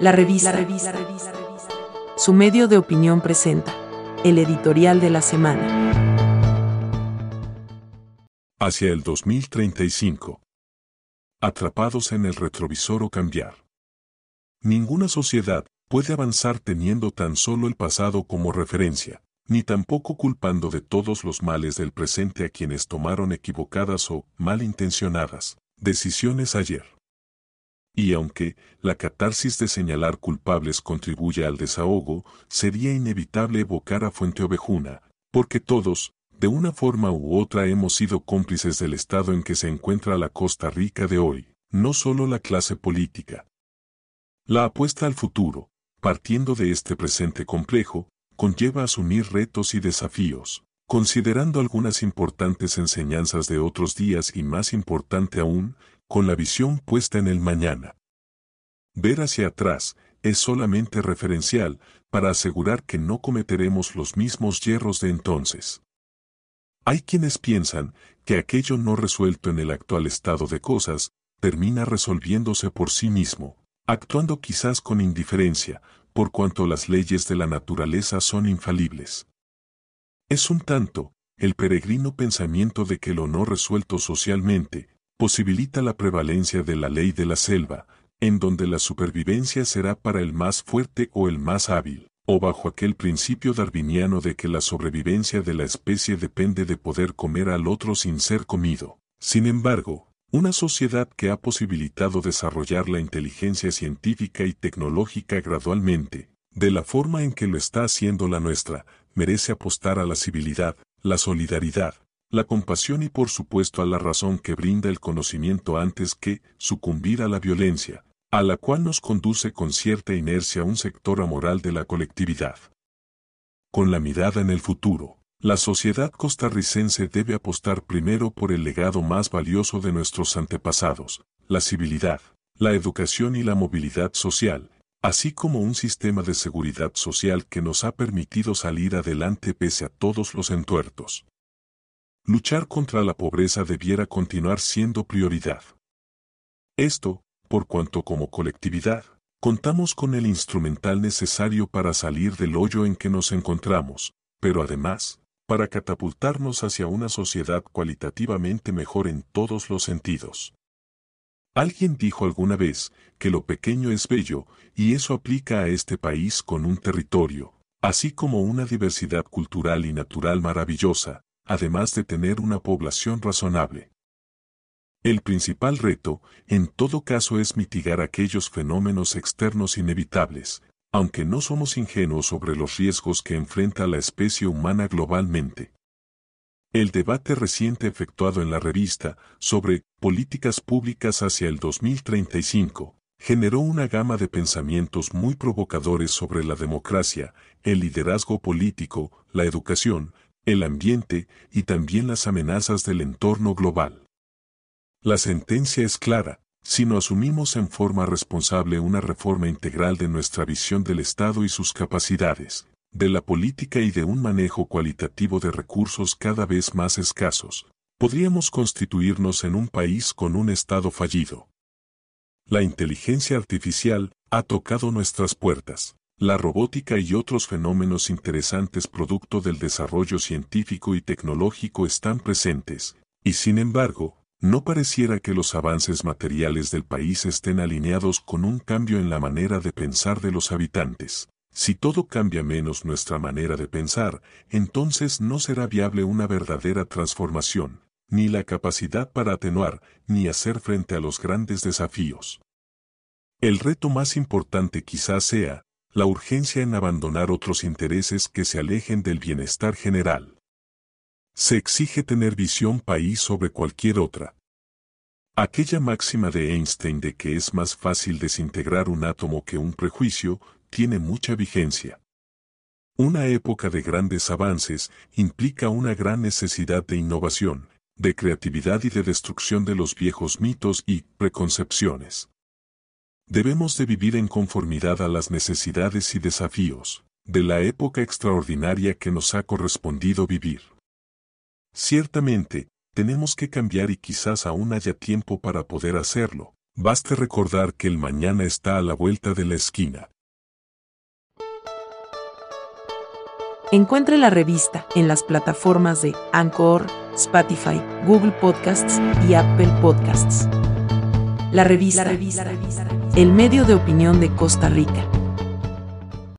La revista. Su medio de opinión presenta el editorial de la semana. Hacia el 2035. Atrapados en el retrovisor o cambiar. Ninguna sociedad puede avanzar teniendo tan solo el pasado como referencia, ni tampoco culpando de todos los males del presente a quienes tomaron equivocadas o malintencionadas decisiones ayer. Y aunque la catarsis de señalar culpables contribuye al desahogo, sería inevitable evocar a Fuente Ovejuna, porque todos, de una forma u otra hemos sido cómplices del estado en que se encuentra la Costa Rica de hoy, no solo la clase política, la apuesta al futuro, partiendo de este presente complejo, conlleva asumir retos y desafíos, considerando algunas importantes enseñanzas de otros días y más importante aún, con la visión puesta en el mañana. Ver hacia atrás es solamente referencial para asegurar que no cometeremos los mismos hierros de entonces. Hay quienes piensan que aquello no resuelto en el actual estado de cosas termina resolviéndose por sí mismo, actuando quizás con indiferencia, por cuanto las leyes de la naturaleza son infalibles. Es un tanto, el peregrino pensamiento de que lo no resuelto socialmente, posibilita la prevalencia de la ley de la selva, en donde la supervivencia será para el más fuerte o el más hábil, o bajo aquel principio darwiniano de que la sobrevivencia de la especie depende de poder comer al otro sin ser comido. Sin embargo, una sociedad que ha posibilitado desarrollar la inteligencia científica y tecnológica gradualmente, de la forma en que lo está haciendo la nuestra, merece apostar a la civilidad, la solidaridad, la compasión y por supuesto a la razón que brinda el conocimiento antes que sucumbir a la violencia, a la cual nos conduce con cierta inercia un sector amoral de la colectividad. Con la mirada en el futuro, la sociedad costarricense debe apostar primero por el legado más valioso de nuestros antepasados, la civilidad, la educación y la movilidad social, así como un sistema de seguridad social que nos ha permitido salir adelante pese a todos los entuertos. Luchar contra la pobreza debiera continuar siendo prioridad. Esto, por cuanto como colectividad, contamos con el instrumental necesario para salir del hoyo en que nos encontramos, pero además, para catapultarnos hacia una sociedad cualitativamente mejor en todos los sentidos. Alguien dijo alguna vez que lo pequeño es bello, y eso aplica a este país con un territorio, así como una diversidad cultural y natural maravillosa, además de tener una población razonable. El principal reto, en todo caso, es mitigar aquellos fenómenos externos inevitables, aunque no somos ingenuos sobre los riesgos que enfrenta la especie humana globalmente. El debate reciente efectuado en la revista sobre políticas públicas hacia el 2035 generó una gama de pensamientos muy provocadores sobre la democracia, el liderazgo político, la educación, el ambiente y también las amenazas del entorno global. La sentencia es clara, si no asumimos en forma responsable una reforma integral de nuestra visión del Estado y sus capacidades, de la política y de un manejo cualitativo de recursos cada vez más escasos, podríamos constituirnos en un país con un Estado fallido. La inteligencia artificial ha tocado nuestras puertas. La robótica y otros fenómenos interesantes producto del desarrollo científico y tecnológico están presentes, y sin embargo, no pareciera que los avances materiales del país estén alineados con un cambio en la manera de pensar de los habitantes. Si todo cambia menos nuestra manera de pensar, entonces no será viable una verdadera transformación, ni la capacidad para atenuar, ni hacer frente a los grandes desafíos. El reto más importante quizás sea, la urgencia en abandonar otros intereses que se alejen del bienestar general. Se exige tener visión país sobre cualquier otra. Aquella máxima de Einstein de que es más fácil desintegrar un átomo que un prejuicio, tiene mucha vigencia. Una época de grandes avances implica una gran necesidad de innovación, de creatividad y de destrucción de los viejos mitos y preconcepciones. Debemos de vivir en conformidad a las necesidades y desafíos de la época extraordinaria que nos ha correspondido vivir. Ciertamente, tenemos que cambiar y quizás aún haya tiempo para poder hacerlo, Baste recordar que el mañana está a la vuelta de la esquina. Encuentre la revista en las plataformas de Anchor, Spotify, Google Podcasts y Apple Podcasts. La revista, el medio de opinión de Costa Rica.